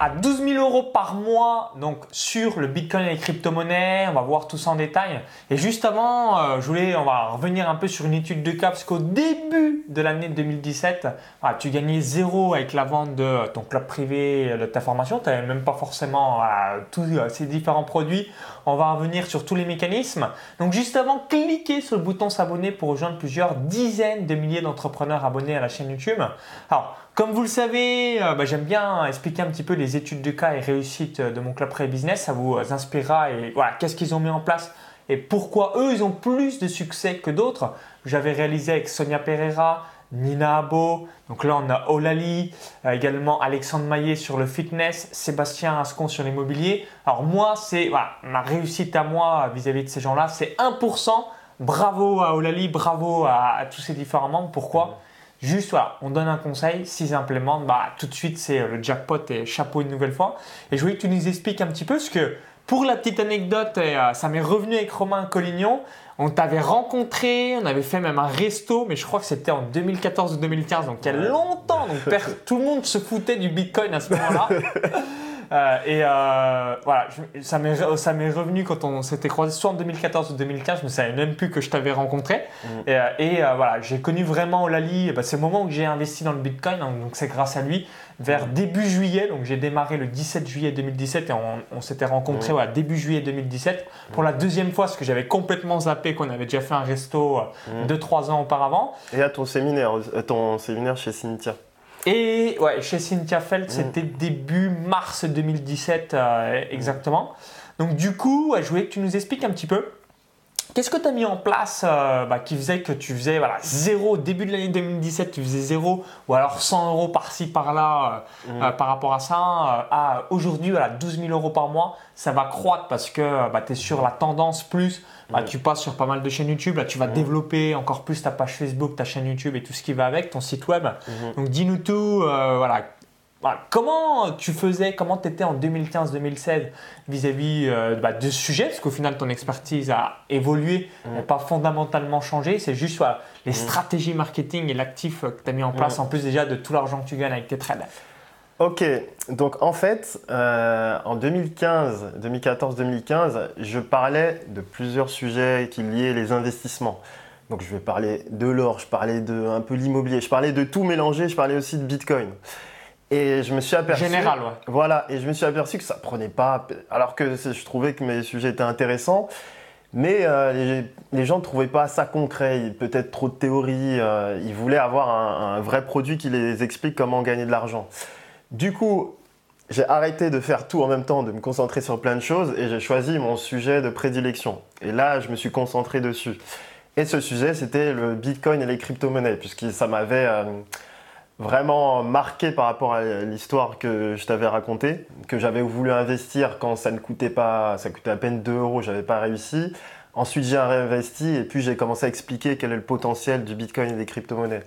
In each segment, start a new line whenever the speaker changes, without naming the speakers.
à 12 000 euros par mois donc sur le Bitcoin et les crypto-monnaies. On va voir tout ça en détail. Et juste avant, euh, je voulais, on va revenir un peu sur une étude de cas parce qu'au début de l'année 2017, tu gagnais zéro avec la vente de ton club privé, de ta formation. Tu n'avais même pas forcément euh, tous euh, ces différents produits. On va revenir sur tous les mécanismes. Donc juste avant, cliquez sur le bouton s'abonner pour rejoindre plusieurs dizaines de milliers d'entrepreneurs abonnés à la chaîne YouTube. Alors, comme vous le savez, euh, bah, j'aime bien expliquer un petit peu les études de cas et réussites de mon club pré-business. Ça vous inspirera et voilà, qu'est-ce qu'ils ont mis en place et pourquoi eux, ils ont plus de succès que d'autres. J'avais réalisé avec Sonia Pereira, Nina Abo, donc là on a Olali, euh, également Alexandre Maillet sur le fitness, Sébastien Ascon sur l'immobilier. Alors moi, c'est ma réussite à moi vis-à-vis de ces gens-là, c'est 1%. Bravo à Olali, bravo à, tous ces différents membres. Pourquoi? Juste, voilà, on donne un conseil, s'ils implémentent, bah, tout de suite, c'est euh, le jackpot et chapeau une nouvelle fois. Et je voulais que tu nous expliques un petit peu ce que, pour la petite anecdote, et, euh, ça m'est revenu avec Romain Collignon, on t'avait rencontré, on avait fait même un resto, mais je crois que c'était en 2014 ou 2015, donc il y a longtemps. Donc tout le monde se foutait du Bitcoin à ce moment-là. Euh, et euh, voilà, ça m'est revenu quand on s'était croisé, soit en 2014 ou 2015, je ne savais même plus que je t'avais rencontré. Mm. Et, euh, voilà, j'ai connu vraiment Olali, bah, c'est le moment où j'ai investi dans le Bitcoin, hein, donc c'est grâce à lui, vers mm. début juillet. Donc j'ai démarré le 17 juillet 2017 et on, s'était rencontré mm. début juillet 2017 pour la deuxième fois, parce que j'avais complètement zappé qu'on avait déjà fait un resto 2-3 ans auparavant.
Et à ton séminaire, ton séminaire chez Cynthia?
Et ouais, chez Cynthia Feld, mm. c'était début mars 2017 euh, exactement. Donc du coup, je voulais que tu nous expliques un petit peu Qu'est-ce que tu as mis en place euh, bah, qui faisait que tu faisais voilà, zéro, début de l'année 2017, tu faisais zéro, ou alors 100 euros par-ci, par-là euh, mm. par rapport à ça, à aujourd'hui, voilà, 12 000 euros par mois, ça va croître parce que bah, tu es sur la tendance plus, bah, tu passes sur pas mal de chaînes YouTube, là tu vas développer encore plus ta page Facebook, ta chaîne YouTube et tout ce qui va avec, ton site web. Mhm. Donc dis-nous tout, euh, voilà. comment tu faisais, comment tu étais en 2015-2016 vis-à-vis euh, bah, de ce sujet? Parce qu'au final, ton expertise a évolué, n'a pas fondamentalement changé. C'est juste les stratégies marketing et l'actif que tu as mis en place, en plus déjà de tout l'argent que tu gagnes avec tes trades.
Ok, donc en fait, euh, en 2015, 2014-2015, je parlais de plusieurs sujets qui liaient les investissements. Donc je vais parler de l'or, je parlais de un peu l'immobilier, je parlais de tout mélanger, je parlais aussi de Bitcoin. Et je me suis aperçu.
Général, ouais.
Voilà, et je me suis aperçu que ça prenait pas. Alors que je trouvais que mes sujets étaient intéressants, mais euh, les, gens ne trouvaient pas ça concret, peut-être trop de théorie. Euh, ils voulaient avoir un, vrai produit qui les explique comment gagner de l'argent. Du coup, j'ai arrêté de faire tout en même temps, de me concentrer sur plein de choses et j'ai choisi mon sujet de prédilection. Et là, je me suis concentré dessus. Et ce sujet, c'était le Bitcoin et les crypto-monnaies, puisque ça m'avait euh, vraiment marqué par rapport à l'histoire que je t'avais racontée, que j'avais voulu investir quand ça ne coûtait pas, ça coûtait à peine 2 euros, j'avais pas réussi. Ensuite, j'ai réinvesti et puis j'ai commencé à expliquer quel est le potentiel du Bitcoin et des crypto-monnaies.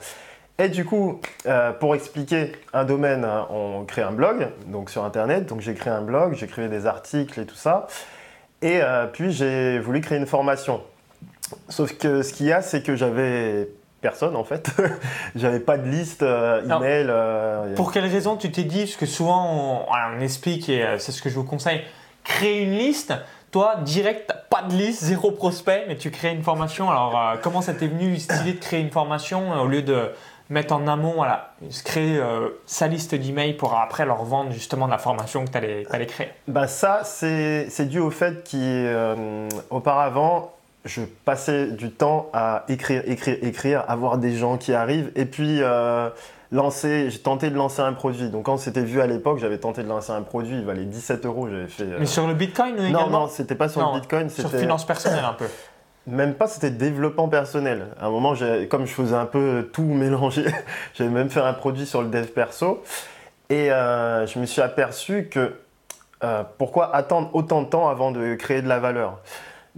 Et du coup, euh, pour expliquer un domaine, hein, on crée un blog, donc sur Internet. Donc j'ai créé un blog, j'écrivais des articles et tout ça. Et euh, puis j'ai voulu créer une formation. Sauf que ce qu'il y a, c'est que j'avais personne en fait. j'avais pas de liste euh, email.
pour quelle raison tu t'es dit Parce que souvent on, explique, et c'est ce que je vous conseille, créer une liste. Toi, direct, pas de liste, zéro prospect, mais tu crées une formation. Alors, comment ça t'est venu, cette idée de créer une formation au lieu de mettre en amont, voilà, se créer euh, sa liste d'emails pour après leur vendre justement la formation que tu allais, allais, créer?
Bah Ça, c'est dû au fait qu'auparavant, euh, je passais du temps à écrire, écrire, écrire, avoir des gens qui arrivent et puis euh, lancer, j'ai tenté de lancer un produit. Donc quand c'était vu à l'époque, j'avais tenté de lancer un produit, il valait 17 euros, j'avais fait...
Mais sur le Bitcoin
également Non, non, c'était pas sur le Bitcoin,
c'était... Sur finance personnelle un peu
même pas, c'était développement personnel. À un moment, comme je faisais un peu tout mélanger, j'avais même fait un produit sur le dev perso. Et euh, je me suis aperçu que euh, pourquoi attendre autant de temps avant de créer de la valeur?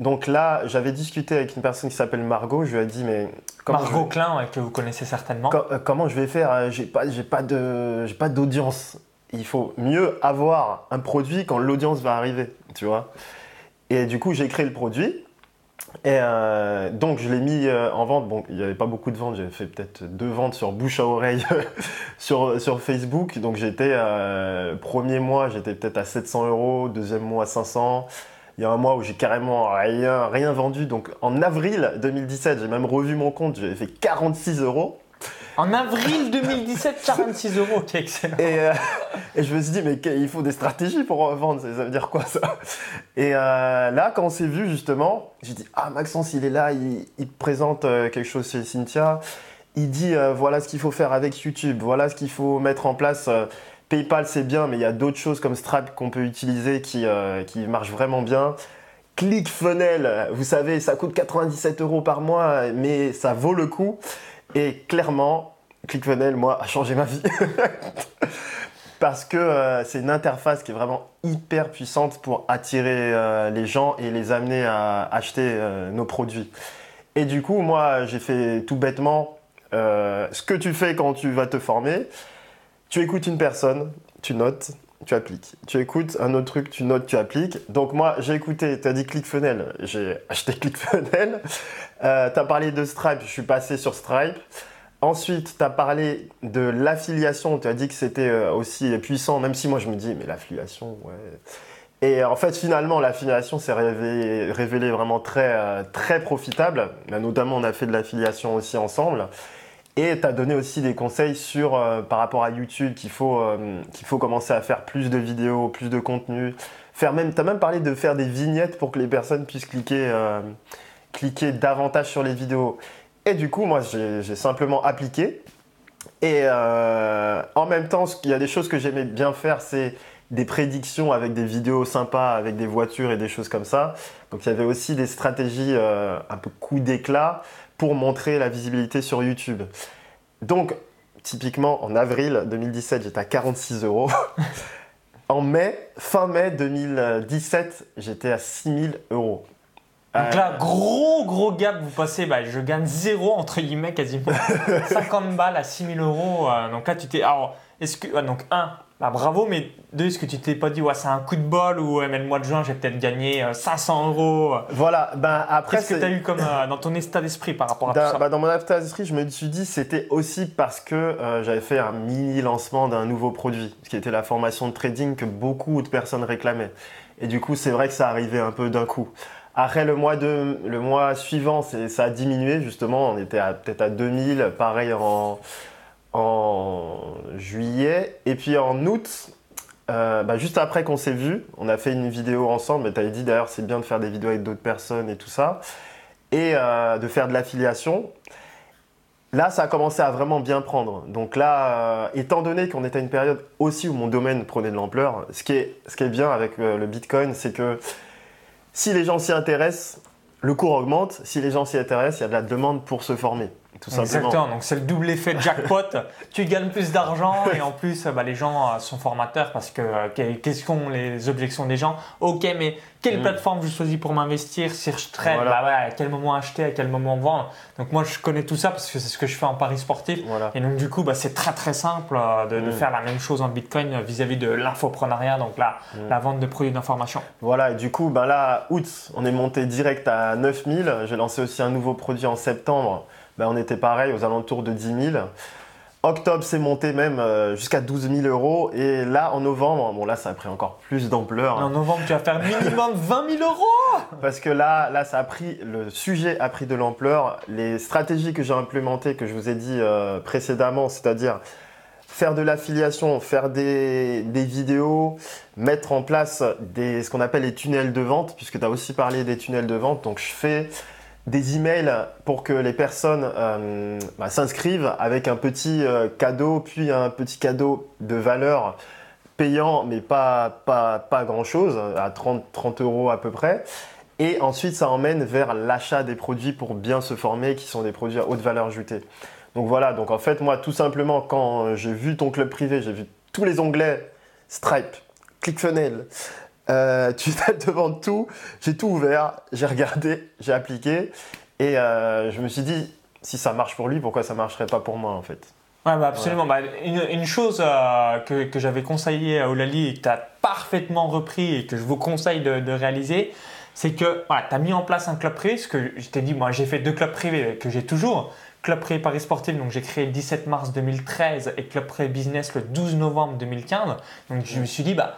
Donc là, j'avais discuté avec une personne qui s'appelle Margot. Je lui ai dit, mais.
Margot Klein, que vous connaissez certainement.
Euh, comment je vais faire J'ai pas, j'ai pas pas d'audience. Il faut mieux avoir un produit quand l'audience va arriver, tu vois. Et du coup, j'ai créé le produit. Et euh, donc je l'ai mis euh, en vente. Bon, il n'y avait pas beaucoup de ventes. J'avais fait peut-être deux ventes sur bouche à oreille sur, sur Facebook. Donc j'étais euh, premier mois, j'étais peut-être à 700 euros. Deuxième mois, 500. Il y a un mois où j'ai carrément rien, rien vendu. Donc en avril 2017, j'ai même revu mon compte. J'avais fait 46 euros.
En avril 2017, 46 euros, ok, excellent.
Et, euh, et, je me suis dit, mais il faut des stratégies pour vendre, ça veut dire quoi ça? Et euh, là, quand on s'est vu justement, j'ai dit, ah Maxence, il est là, il, il présente euh, quelque chose chez Cynthia. Il dit, euh, voilà ce qu'il faut faire avec YouTube, voilà ce qu'il faut mettre en place. PayPal, c'est bien, mais il y a d'autres choses comme Stripe qu'on peut utiliser qui, qui marchent vraiment bien. ClickFunnels, vous savez, ça coûte 97 euros par mois, mais ça vaut le coup. Et clairement, ClickFunnels, moi, a changé ma vie. Parce que euh, c'est une interface qui est vraiment hyper puissante pour attirer euh, les gens et les amener à acheter euh, nos produits. Et du coup, moi, j'ai fait tout bêtement ce que tu fais quand tu vas te former. Tu écoutes une personne, tu notes, tu appliques. Tu écoutes un autre truc, tu notes, tu appliques. Donc moi, j'ai écouté, tu as dit ClickFunnels, j'ai acheté ClickFunnels. Euh, tu as parlé de Stripe, je suis passé sur Stripe. Ensuite, tu as parlé de l'affiliation, tu as dit que c'était euh, aussi puissant, même si moi je me dis, mais l'affiliation, ouais. Et en fait, finalement, l'affiliation s'est révélée, révélé vraiment très, euh, très profitable. Notamment, on a fait de l'affiliation aussi ensemble. Et tu as donné aussi des conseils sur, euh, par rapport à YouTube qu'il faut, euh, qu'il faut commencer à faire plus de vidéos, plus de contenu. Même, tu as même parlé de faire des vignettes pour que les personnes puissent cliquer, euh, cliquer davantage sur les vidéos. Et du coup, moi, j'ai simplement appliqué. Et en même temps, il y a des choses que j'aimais bien faire, c'est des prédictions avec des vidéos sympas, avec des voitures et des choses comme ça. Donc il y avait aussi des stratégies un peu coup d'éclat pour montrer la visibilité sur YouTube. Donc, typiquement, en avril 2017, j'étais à 46 euros. en mai, fin mai 2017, j'étais à 6000 euros.
Donc là, gros, gros gap, vous passez, bah, je gagne zéro, entre guillemets, quasiment. 50 balles à 6000 euros. Euh, donc là, tu t'es. Alors, est-ce que. donc, un, bah, bravo, mais deux, est-ce que tu t'es pas dit, ouais, c'est un coup de bol ou ouais, mais le mois de juin, j'ai peut-être gagné 500 euh, euros
Voilà, ben après.
Qu'est-ce que tu as eu comme euh, dans ton état d'esprit par rapport à ça
bah, Dans mon état d'esprit, je me suis dit, c'était aussi parce que euh, j'avais fait un mini lancement d'un nouveau produit, ce qui était la formation de trading que beaucoup de personnes réclamaient. Et du coup, c'est vrai que ça arrivait un peu d'un coup. Après le mois, de, le mois suivant, ça a diminué justement. On était peut-être à 2000, pareil en, en juillet. Et puis en août, euh, bah, juste après qu'on s'est vu, on a fait une vidéo ensemble. Tu avais dit d'ailleurs c'est bien de faire des vidéos avec d'autres personnes et tout ça. Et euh, de faire de l'affiliation. Là, ça a commencé à vraiment bien prendre. Donc là, euh, étant donné qu'on était à une période aussi où mon domaine prenait de l'ampleur, ce, qui ce qui est bien avec le Bitcoin, c'est que si les gens s'y intéressent, le cours augmente. Si les gens s'y intéressent, il y a de la demande pour se former.
Exactement, donc c'est le double effet de jackpot. tu gagnes plus d'argent et en plus bah, les gens euh, sont formateurs parce que euh, quelles sont les objections des gens? Ok, mais quelle mm. plateforme je choisis pour m'investir? Si je bah à quel moment acheter, à quel moment vendre? Donc moi je connais tout ça parce que c'est ce que je fais en paris sportif. Et donc du coup bah, c'est très très simple euh, de, mm. faire la même chose en Bitcoin vis-à-vis de l'infoprenariat, donc mm. la vente de produits d'information.
Voilà, et du coup là, août, on est monté direct à 9000. J'ai lancé aussi un nouveau produit en septembre. Ben, on était pareil aux alentours de 10 000. Octobre, c'est monté même euh, jusqu'à 12 000 euros. Et là, en novembre, bon là, ça a pris encore plus d'ampleur.
En novembre, tu vas faire minimum 20 000 euros
Parce que là, là, ça a pris, le sujet a pris de l'ampleur. Les stratégies que j'ai implémentées, que je vous ai dit euh, précédemment, c'est-à-dire faire de l'affiliation, faire des, vidéos, mettre en place des, ce qu'on appelle les tunnels de vente, puisque tu as aussi parlé des tunnels de vente. Donc, je fais des emails pour que les personnes euh, bah, s'inscrivent avec un petit euh, cadeau, puis un petit cadeau de valeur payant, mais pas, pas, pas grand-chose, à 30, 30 euros à peu près. Et ensuite, ça emmène vers l'achat des produits pour bien se former, qui sont des produits à haute valeur ajoutée. Donc voilà, donc en fait, moi, tout simplement, quand j'ai vu ton club privé, j'ai vu tous les onglets Stripe, ClickFunnels, euh, tu te devant tout, j'ai tout ouvert, j'ai regardé, j'ai appliqué et euh, je me suis dit si ça marche pour lui, pourquoi ça marcherait pas pour moi en fait?
Ouais, bah absolument. Bah, une, chose euh, que, que j'avais conseillé à Olali et que tu as parfaitement repris et que je vous conseille de, de réaliser, c'est que voilà, tu as mis en place un club privé, ce que je t'ai dit, moi j'ai fait deux clubs privés que j'ai toujours. Club privé Paris Sportif, donc j'ai créé le 17 mars 2013 et Club privé Business le 12 novembre 2015. Donc je me suis dit, bah,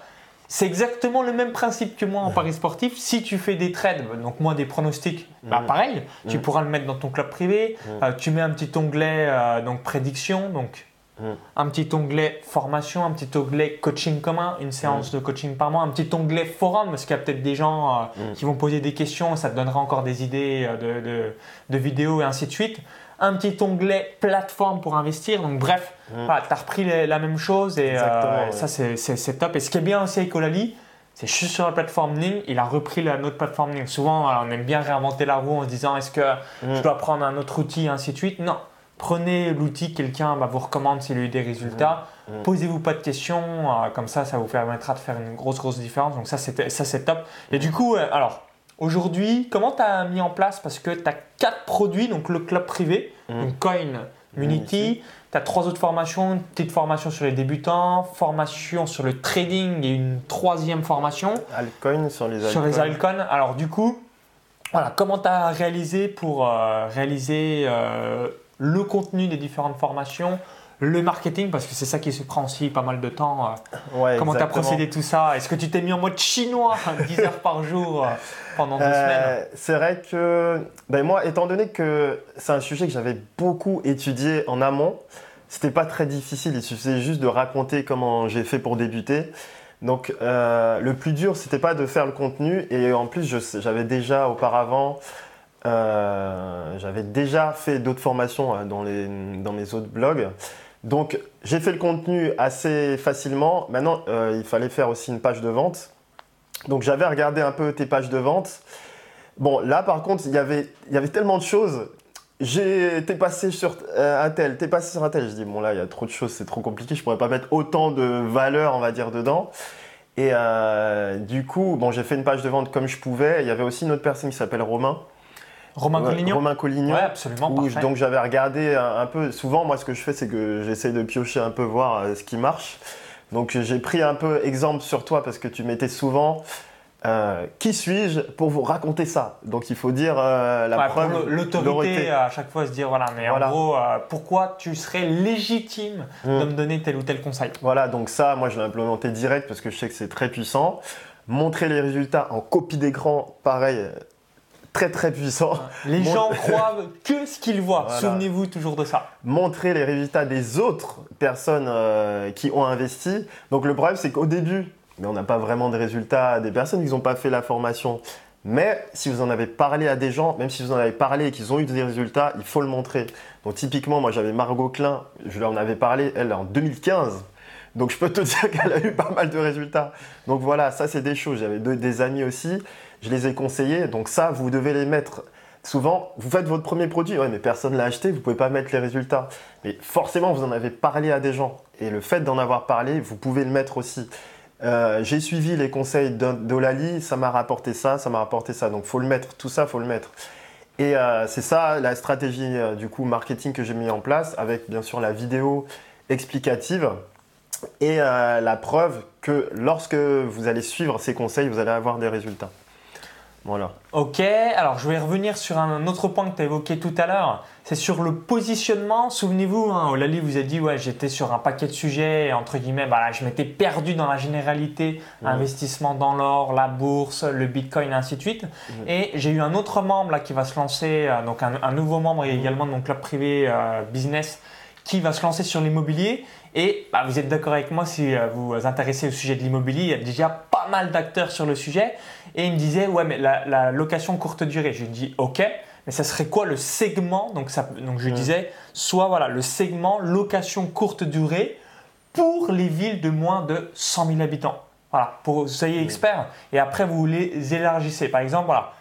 c'est exactement le même principe que moi en Paris sportif. Si tu fais des trades, donc moi des pronostics, bah pareil, tu pourras le mettre dans ton club privé. Euh, tu mets un petit onglet euh, donc prédiction, donc un petit onglet formation, un petit onglet coaching commun, une séance de coaching par mois, un petit onglet forum, parce qu'il y a peut-être des gens euh, qui vont poser des questions, ça te donnera encore des idées de, de vidéos et ainsi de suite un petit onglet plateforme pour investir. Donc bref, mm. tu as repris la même chose et euh, ça c'est top. Et ce qui est bien aussi avec Olali, c'est juste sur la plateforme Ning, il a repris la, notre plateforme Ning. Souvent, on aime bien réinventer la roue en se disant est-ce que mm. je dois prendre un autre outil, ainsi de suite? Non, prenez l'outil que quelqu'un vous recommande s'il a eu des résultats. Mm. Posez-vous pas de questions, euh, comme ça, ça vous permettra de faire une grosse, grosse différence. Donc ça, c'est top. Et du coup, euh, alors, Aujourd'hui, comment tu as mis en place? Parce que tu as quatre produits, donc le club privé, mmh. Coin, Unity, tu as trois autres formations, une petite formation sur les débutants, formation sur le trading et une troisième formation.
Altcoin sur les altcoins.
Sur les altcoins. Alors du coup, voilà, comment tu as réalisé pour euh, réaliser euh, le contenu des différentes formations le marketing, parce que c'est ça qui se prend aussi pas mal de temps. Euh, comment tu as procédé tout ça? Est-ce que tu t'es mis en mode chinois 10 heures par jour euh, pendant deux euh, semaines?
C'est vrai que ben moi, étant donné que c'est un sujet que j'avais beaucoup étudié en amont, c'était pas très difficile. Il suffisait juste de raconter comment j'ai fait pour débuter. Donc le plus dur, c'était pas de faire le contenu. Et en plus, j'avais déjà auparavant j'avais déjà fait d'autres formations dans, les, dans mes autres blogs. Donc j'ai fait le contenu assez facilement. Maintenant, euh, il fallait faire aussi une page de vente. Donc j'avais regardé un peu tes pages de vente. Bon, là par contre, il y avait, y avait tellement de choses. T'es passé sur euh, un tel, t'es passé sur un tel. Je dis, bon là, il y a trop de choses, c'est trop compliqué. Je pourrais pas mettre autant de valeur, on va dire, dedans. Et euh, du coup, bon, j'ai fait une page de vente comme je pouvais. Il y avait aussi une autre personne qui s'appelle Romain,
Romain Collignon
Romain Collignon.
Ouais, absolument.
donc j'avais regardé un, peu. Souvent, moi, ce que je fais, c'est que j'essaie de piocher un peu, voir euh, ce qui marche. Donc j'ai pris un peu exemple sur toi parce que tu mettais souvent. Euh, qui suis-je pour vous raconter ça? Donc il faut dire euh, la preuve.
L'autorité à chaque fois se dire voilà, mais en gros, pourquoi tu serais légitime mmh. de me donner tel ou tel conseil?
Voilà, donc ça, moi je l'ai implémenté direct parce que je sais que c'est très puissant. Montrer les résultats en copie d'écran, pareil, très très puissant.
Les gens croient que ce qu'ils voient. Souvenez-vous toujours de ça.
Montrer les résultats des autres personnes euh, qui ont investi. Donc le problème, c'est qu'au début, mais on n'a pas vraiment de résultats des personnes qui n'ont pas fait la formation. Mais si vous en avez parlé à des gens, même si vous en avez parlé et qu'ils ont eu des résultats, il faut le montrer. Donc typiquement, moi j'avais Margot Klein, je leur en avais parlé, elle en 2015. Donc je peux te dire qu'elle a eu pas mal de résultats. Donc voilà, ça c'est des choses. J'avais des amis aussi je les ai conseillés. Donc ça, vous devez les mettre. Souvent, vous faites votre premier produit, mais personne ne l'a acheté, vous pouvez pas mettre les résultats. Mais forcément, vous en avez parlé à des gens. Et le fait d'en avoir parlé, vous pouvez le mettre aussi. Euh, j'ai suivi les conseils d'Olali, ça m'a rapporté ça, ça m'a rapporté ça. Donc, faut le mettre, tout ça, faut le mettre. Et euh, c'est ça la stratégie euh, du coup marketing que j'ai mis en place, avec bien sûr la vidéo explicative et la preuve que lorsque vous allez suivre ces conseils, vous allez avoir des résultats. Voilà.
Ok, alors je vais revenir sur un autre point que tu as évoqué tout à l'heure. C'est sur le positionnement. Souvenez-vous, hein, Olali vous a dit ouais, j'étais sur un paquet de sujets, entre guillemets, bah, je m'étais perdu dans la généralité, investissement dans l'or, la bourse, le bitcoin, et ainsi de suite. Et j'ai eu un autre membre là, qui va se lancer, euh, donc un, nouveau membre également de mon club privé euh, business qui va se lancer sur l'immobilier. Et bah, vous êtes d'accord avec moi si euh, vous vous intéressez au sujet de l'immobilier, il y a déjà pas mal d'acteurs sur le sujet. Et il me disait, ouais, mais la, location courte durée. Je lui dis, ok, mais ça serait quoi le segment? Donc, ça, donc je lui disais, soit voilà, le segment location courte durée pour les villes de moins de 100 000 habitants. Voilà, pour vous soyez expert. Et après, vous les élargissez. Par exemple, voilà,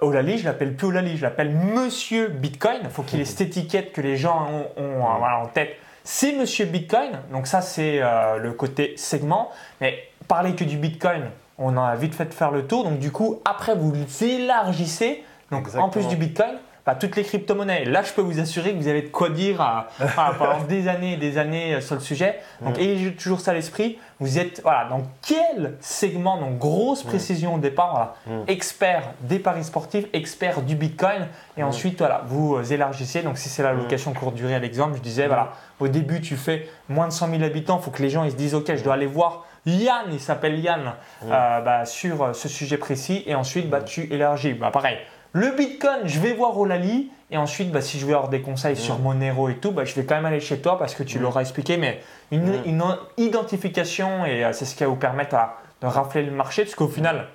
Olali, je l'appelle plus Olali, je l'appelle Monsieur Bitcoin. Il faut qu'il ait cette étiquette que les gens ont, en tête c'est Monsieur Bitcoin. Donc ça, c'est euh, le côté segment. Mais parler que du Bitcoin, on a vite fait de faire le tour. Donc du coup, après, vous élargissez. Donc en plus du Bitcoin, bah, toutes les crypto-monnaies. Là, je peux vous assurer que vous avez de quoi dire euh, voilà, pendant des années et des années euh, sur le sujet. Donc, ayez toujours ça à l'esprit. Vous êtes voilà, dans quel segment, donc grosse précision au départ, voilà, expert des paris sportifs, expert du Bitcoin, et ensuite voilà, vous euh, élargissez. Donc si c'est la location courte durée à l'exemple, je disais voilà, au début tu fais moins de 100 000 habitants, il faut que les gens ils se disent ok, je dois aller voir Yann, il s'appelle Yann, euh, bah, sur euh, ce sujet précis, et ensuite bah, tu élargis. Bah, pareil, le Bitcoin, je vais voir Olali. Et ensuite, bah, si je veux avoir des conseils sur Monero et tout, bah, je vais quand même aller chez toi parce que tu l'auras expliqué. Mais une, une identification, et euh, c'est ce qui va vous permettre de rafler le marché. Parce qu'au final,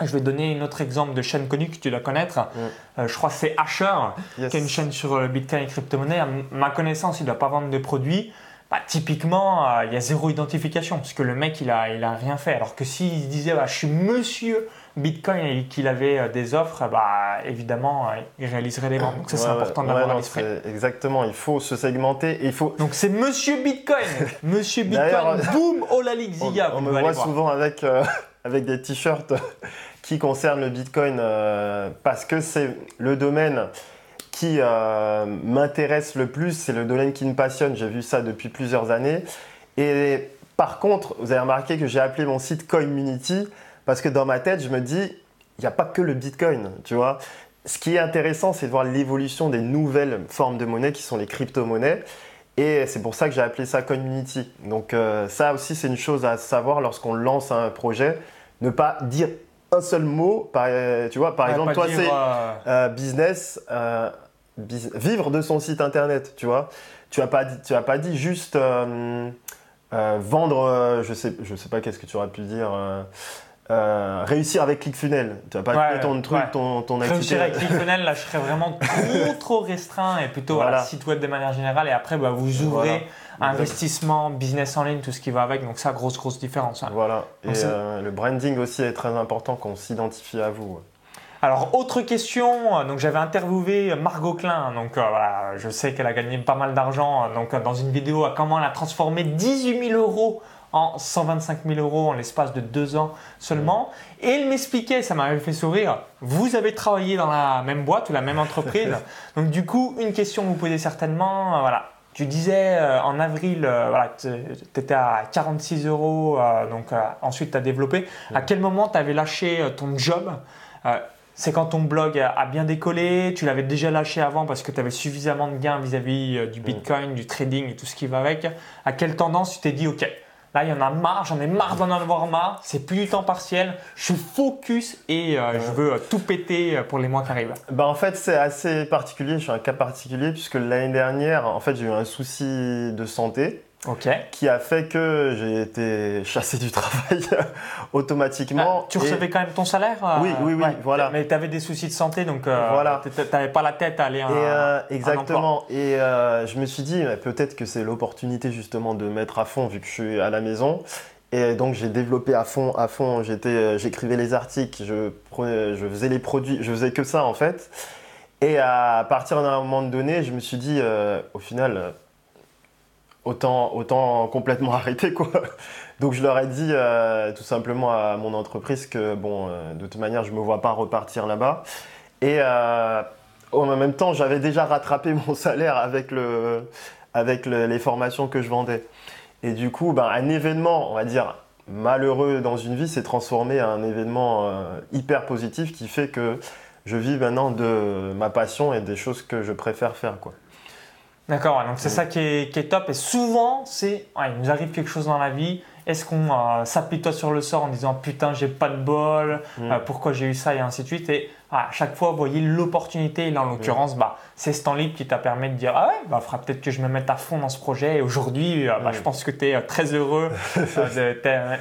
je vais donner un autre exemple de chaîne connue que tu dois connaître. Euh, je crois que c'est Asher,
Yes.
qui est une chaîne sur le Bitcoin et crypto-monnaie. À ma connaissance, il ne doit pas vendre de produits. Bah, typiquement, euh, il y a zéro identification parce que le mec, il a, il a rien fait. Alors que s'il se disait, bah, je suis monsieur Bitcoin et qu'il avait euh, des offres, bah, évidemment, euh, il réaliserait des ventes. Donc ça, c'est important
ouais,
d'avoir
ouais,
à l'esprit.
Exactement, il faut se segmenter. et Il faut,
Donc c'est monsieur Bitcoin. monsieur Bitcoin, boum, oh la ligue
on,
Ziga.
on
vous
me voit souvent avec, avec des t-shirts qui concernent le Bitcoin parce que c'est le domaine qui euh, m'intéresse le plus, c'est le domaine qui me passionne. J'ai vu ça depuis plusieurs années. Et par contre, vous avez remarqué que j'ai appelé mon site Coinmunity parce que dans ma tête, je me dis, il n'y a pas que le Bitcoin, tu vois. Ce qui est intéressant, c'est de voir l'évolution des nouvelles formes de monnaie qui sont les crypto-monnaies. Et c'est pour ça que j'ai appelé ça Community. Donc euh, ça aussi, c'est une chose à savoir lorsqu'on lance un projet. Ne pas dire un seul mot. Par, euh, tu vois, par
Ouais,
exemple, toi, c'est
euh,
euh, business, euh, bus- vivre de son site internet, tu vois. Tu n'as pas, dit- tu as pas dit juste euh, vendre, je sais, je sais pas qu'est-ce que tu aurais pu dire, euh, réussir avec ClickFunnels. Tu n'as pas
Ouais,
ton truc,
ouais.
ton, ton activité.
Réussir avec ClickFunnels, là, je serais vraiment trop, trop restreint et plutôt
Voilà.
voilà, site web de manière générale. Et après, bah, vous ouvrez
Voilà.
investissement, business en ligne, tout ce qui va avec. Donc ça, grosse, grosse différence. hein.
Voilà. Et
Donc,
euh, le branding aussi est très important qu'on s'identifie à vous.
Alors, autre question. Donc, j'avais interviewé Margot Klein. Donc, euh, voilà, je sais qu'elle a gagné pas mal d'argent. Donc, dans une vidéo à comment elle a transformé 18 000 euros en 125 000 euros en l'espace de deux ans seulement. Et elle m'expliquait, ça m'avait fait sourire, vous avez travaillé dans la même boîte ou la même entreprise. Donc, du coup, une question que vous posez certainement, euh, voilà. Tu disais euh, en avril, euh, voilà, tu étais à 46 euros, euh, donc ensuite tu as développé. À quel moment tu avais lâché ton job? C'est quand ton blog a bien décollé, tu l'avais déjà lâché avant parce que tu avais suffisamment de gains vis-à-vis du Bitcoin, du trading et tout ce qui va avec? À quelle tendance tu t'es dit, OK, là il y en a marre, j'en ai marre d'en avoir marre, c'est plus du temps partiel, je suis focus et euh, je veux euh, tout péter euh, pour les mois qui arrivent.
Bah, en fait, c'est assez particulier. Je suis un cas particulier puisque l'année dernière, en fait, j'ai eu un souci de santé
OK.
qui a fait que j'ai été chassé du travail automatiquement.
Ah, tu
Et-
recevais quand même ton salaire euh,
Oui, oui, oui, voilà.
Mais tu avais des soucis de santé, donc euh,
Voilà.
tu n'avais pas la tête à aller à
Et euh,
un
exactement. Et euh, je me suis dit, peut-être que c'est l'opportunité justement de mettre à fond vu que je suis à la maison. Et donc j'ai développé à fond, à fond. J'écrivais les articles, je, prenais- je faisais les produits, je faisais que ça en fait. Et à partir d'un moment donné, je me suis dit, euh, au final, autant, complètement arrêter quoi. Donc je leur ai dit euh, tout simplement à mon entreprise que bon, euh, de toute manière, je me vois pas repartir là-bas. Et euh, en même temps, j'avais déjà rattrapé mon salaire avec, le, avec le- les formations que je vendais. Et du coup, ben, un événement, on va dire, malheureux dans une vie s'est transformé en un événement hyper positif qui fait que je vis maintenant de ma passion et des choses que je préfère faire. Quoi.
D'accord, ouais, donc c'est ça qui est, qui est top. Et souvent, c'est, ouais, il nous arrive quelque chose dans la vie. Est-ce qu'on euh, s'apitoie sur le sort en disant putain, j'ai pas de bol,
Mm.
euh, pourquoi j'ai eu ça et ainsi de suite. Et à chaque fois, vous voyez l'opportunité. Et là, en l'occurrence, bah, c'est ce temps libre qui t'a permis de dire ah ouais, bah, faudra peut-être que je me mette à fond dans ce projet. Et aujourd'hui, euh, bah, je pense que tu es très heureux euh,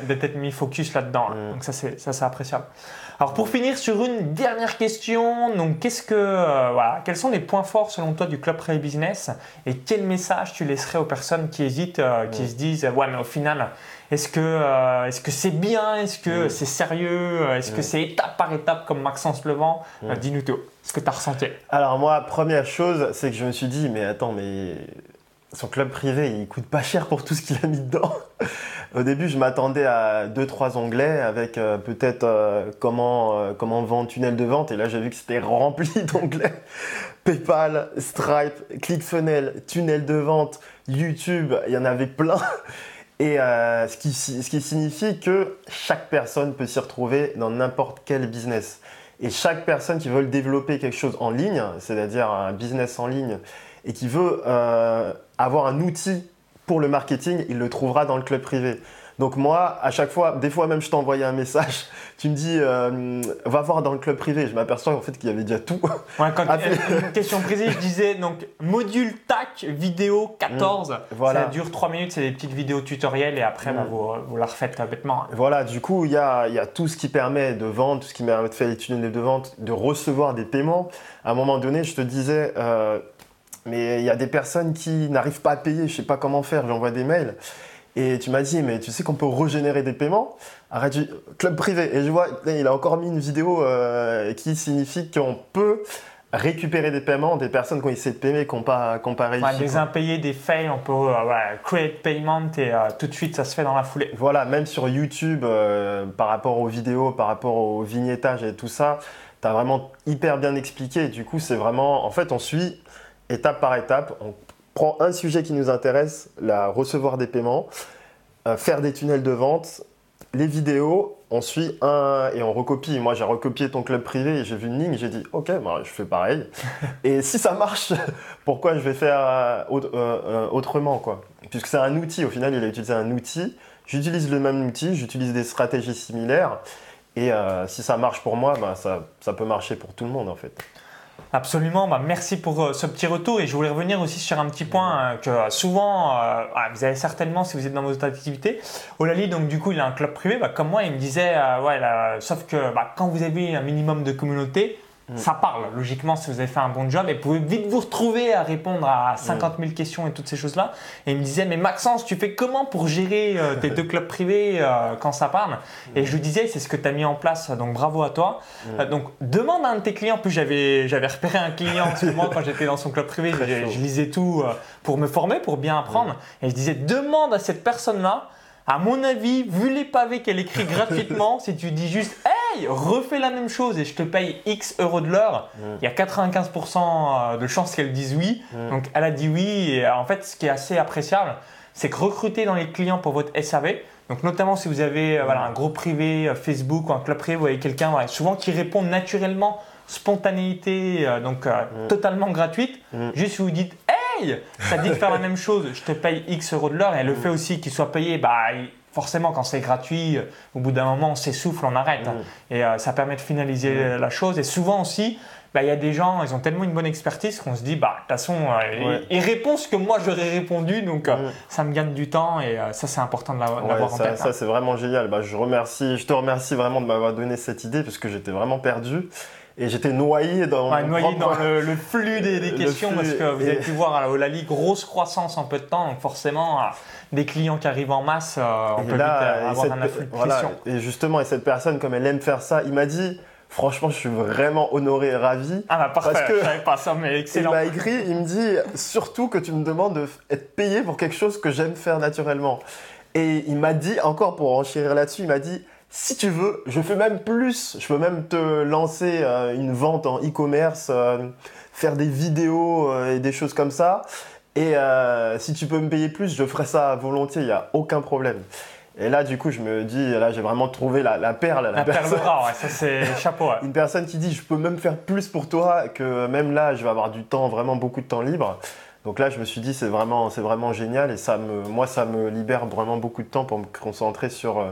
de t'être- mis focus là-dedans. Donc ça, c'est ça, c'est appréciable. Alors pour finir sur une dernière question, donc qu'est-ce que euh, voilà, quels sont les points forts selon toi du club Pré Business? Et quel message tu laisserais aux personnes qui hésitent, euh, qui se disent ouais mais au final est-ce que euh, est-ce que c'est bien, est-ce que c'est sérieux, euh, est-ce que c'est étape par étape comme Maxence Levent, Dis-nous tout. Ce que tu as ressenti.
Alors moi, première chose, c'est que je me suis dit, mais attends, mais son club privé, il coûte pas cher pour tout ce qu'il a mis dedans. Au début, je m'attendais à deux trois onglets avec euh, peut-être euh, comment, euh, comment vendre tunnel de vente. Et là, j'ai vu que c'était rempli d'onglets. PayPal, Stripe, ClickFunnels, tunnel de vente, YouTube, il y en avait plein. Et ce, qui, ce qui signifie que chaque personne peut s'y retrouver dans n'importe quel business. Et chaque personne qui veut développer quelque chose en ligne, c'est-à-dire un business en ligne, et qui veut euh, avoir un outil pour le marketing, il le trouvera dans le club privé. Donc moi, à chaque fois, des fois même je t'envoyais un message, tu me dis euh, va voir dans le club privé. Je m'aperçois en fait qu'il y avait déjà tout.
Ouais, quand, une question précise, je disais donc module tac vidéo 14. Mmh, voilà. Ça dure 3 minutes, c'est des petites vidéos tutoriels et après bah, mmh. vous, la refaites bêtement.
Voilà, du coup il y a, y a, tout ce qui permet de vendre, tout ce qui permet de faire les tunnels de vente, de recevoir des paiements. À un moment donné, je te disais euh, mais il y a des personnes qui n'arrivent pas à payer, je sais pas comment faire, j'envoie des mails. Et tu m'as dit, mais tu sais qu'on peut régénérer des paiements Arrête, club privé. Et je vois, il a encore mis une vidéo euh, qui signifie qu'on peut récupérer des paiements des personnes qui ont essayé de payer, qui n'ont pas, pas réussi.
des impayés, des fails, on peut euh, create payment et euh, tout de suite ça se fait dans la foulée.
Voilà, même sur YouTube, par rapport aux vidéos, par rapport au vignettage et tout ça, tu as vraiment hyper bien expliqué. Du coup, c'est vraiment, en fait, on suit étape par étape, on prend un sujet qui nous intéresse, la recevoir des paiements, euh, faire des tunnels de vente, les vidéos, on suit un et on recopie. Moi, j'ai recopié ton club privé et j'ai vu une ligne, j'ai dit OK, bah, je fais pareil. et si ça marche, pourquoi je vais faire euh, euh, autrement quoi? Puisque c'est un outil, au final, il a utilisé un outil. J'utilise le même outil, j'utilise des stratégies similaires. Et si ça marche pour moi, bah, ça, ça peut marcher pour tout le monde en fait.
Absolument, bah, merci pour euh, ce petit retour. Et je voulais revenir aussi sur un petit point euh, que euh, souvent, ah, vous avez certainement si vous êtes dans vos activités. Olali, donc du coup, il a un club privé, bah, comme moi, il me disait, ouais, sauf que bah, quand vous avez un minimum de communauté, Mm. Ça parle, logiquement, si vous avez fait un bon job, et vous pouvez vite vous retrouver à répondre à 50 000 questions et toutes ces choses-là. Et il me disait, mais Maxence, tu fais comment pour gérer euh, tes deux clubs privés euh, quand ça parle? Et je lui disais, c'est ce que tu as mis en place, donc bravo à toi. Mm. Euh, donc demande à un de tes clients, plus j'avais, j'avais repéré un client en ce moment quand j'étais dans son club privé, je, lisais tout pour me former, pour bien apprendre. Mm. Et je disais, demande à cette personne-là, à mon avis, vu les pavés qu'elle écrit gratuitement, si tu dis juste Hey, refais la même chose et je te paye X euros de l'heure, il y a 95% euh, de chances qu'elle dise oui. Donc elle a dit oui. Et euh, en fait, ce qui est assez appréciable, c'est que recruter dans les clients pour votre SAV, donc notamment si vous avez euh, voilà, un gros privé Facebook ou un club privé, vous avez quelqu'un souvent qui répond naturellement, spontanéité, donc totalement gratuite, juste vous dites ça dit de faire la même chose, je te paye X euros de l'heure et le fait aussi qu'il soit payé, bah, forcément quand c'est gratuit, au bout d'un moment on s'essouffle, on arrête. Mm. Et euh, ça permet de finaliser mm. la chose. Et souvent aussi, bah, il y a des gens, ils ont tellement une bonne expertise qu'on se dit, bah, de toute façon, euh, il, répond ce que moi j'aurais répondu, donc euh, mm. ça me gagne du temps et ça c'est important de l'avoir en tête.
Ça, hein. c'est vraiment génial. Bah, je, remercie, je te remercie vraiment de m'avoir donné cette idée parce que j'étais vraiment perdu et j'étais noyé dans,
noyé dans le, flux des, questions parce que vous avez pu voir à la grosse croissance en peu de temps donc forcément des clients qui arrivent en masse euh, on peut là, avoir un afflux de pression.
Et justement et cette personne comme elle aime faire ça il m'a dit Franchement, je suis vraiment honoré et ravi.
Ah bah parfait, parce que je pas ça, mais excellent.
Il m'a écrit, il me dit surtout que tu me demandes d'être payé pour quelque chose que j'aime faire naturellement. Et il m'a dit, encore pour enchérir là-dessus, il m'a dit si tu veux, je fais même plus. Je peux même te lancer euh, une vente en e-commerce, euh, faire des vidéos euh, et des choses comme ça. Et si tu peux me payer plus, je ferai ça volontiers, il n'y a aucun problème. Et là, du coup, je me dis, là, j'ai vraiment trouvé la, perle.
La, perle rare, ouais, ça c'est chapeau.
Une personne qui dit, je peux même faire plus pour toi, que même là, je vais avoir du temps, vraiment beaucoup de temps libre. Donc là, je me suis dit, c'est vraiment, c'est vraiment génial et ça me, moi, ça me libère vraiment beaucoup de temps pour me concentrer sur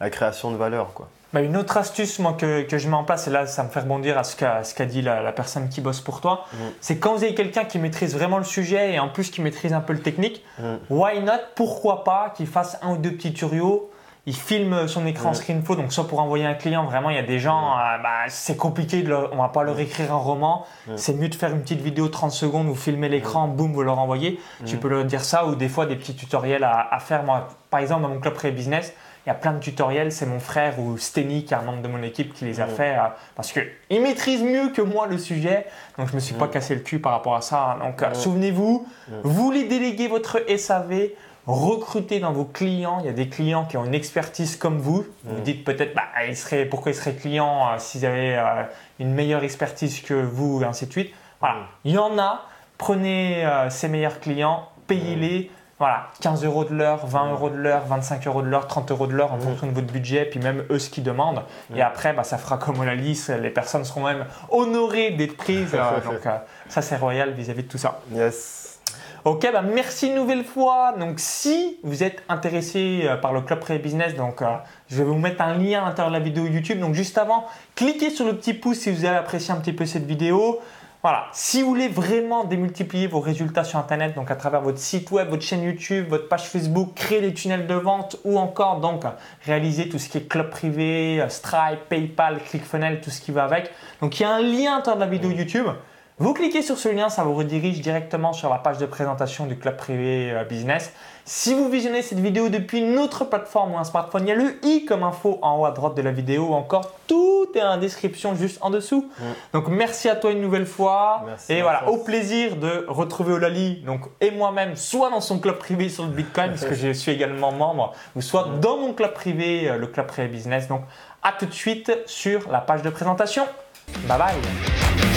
la création de valeur. Quoi.
Bah, une autre astuce moi, que, que, je mets en place, et là ça me fait rebondir à ce qu'a, dit la, personne qui bosse pour toi, mm. c'est quand vous avez quelqu'un qui maîtrise vraiment le sujet et en plus qui maîtrise un peu le technique, mm. why not? Pourquoi pas qu'il fasse un ou deux petits tutoriaux il filme son écran screen screenflow, donc soit pour envoyer un client, vraiment il y a des gens, euh, bah, c'est compliqué, de on va pas leur écrire un roman, c'est mieux de faire une petite vidéo de 30 secondes, vous filmez l'écran, boum, vous leur envoyez, tu peux leur dire ça, ou des fois des petits tutoriels à, à faire. Moi, par exemple, dans mon club pré-business, il y a plein de tutoriels, c'est mon frère ou Steny, qui est un membre de mon équipe, qui les a fait euh, parce qu'il maîtrise mieux que moi le sujet. Donc je me suis pas cassé le cul par rapport à ça. Donc euh, souvenez-vous, vous voulez déléguer votre SAV, recruter dans vos clients. Il y a des clients qui ont une expertise comme vous. Vous dites peut-être bah, pourquoi ils seraient clients euh, s'ils avaient une meilleure expertise que vous, et ainsi de suite. Voilà, il y en a. Prenez euh, ces meilleurs clients, payez-les. Voilà, 15 euros de l'heure, 20 euros de l'heure, 25 euros de l'heure, 30 euros de l'heure en fonction de votre budget, puis même eux ce qu'ils demandent. Et après, bah, ça fera comme la liste, les personnes seront même honorées d'être prises. euh, donc euh, ça c'est royal vis-à-vis de tout ça.
Yes.
Ok, bah merci une nouvelle fois. Donc, si vous êtes intéressé euh, par le Club Pré Business, donc euh, je vais vous mettre un lien à l'intérieur de la vidéo YouTube. Donc, juste avant, cliquez sur le petit pouce si vous avez apprécié un petit peu cette vidéo. Voilà, si vous voulez vraiment démultiplier vos résultats sur Internet, donc à travers votre site web, votre chaîne YouTube, votre page Facebook, créer des tunnels de vente ou encore donc réaliser tout ce qui est club privé, euh, Stripe, PayPal, ClickFunnels, tout ce qui va avec. Donc il y a un lien à l'intérieur de la vidéo YouTube. Vous cliquez sur ce lien, ça vous redirige directement sur la page de présentation du club privé euh, business. Si vous visionnez cette vidéo depuis une autre plateforme ou un smartphone, il y a le i comme info en haut à droite de la vidéo ou encore tout est en description juste en dessous. Donc merci à toi une nouvelle fois
Merci,
et voilà, au plaisir de retrouver Olali donc et moi-même soit dans son club privé sur le Bitcoin parce que je suis également membre ou soit dans mon club privé euh, le club privé business. Donc à tout de suite sur la page de présentation. Bye bye.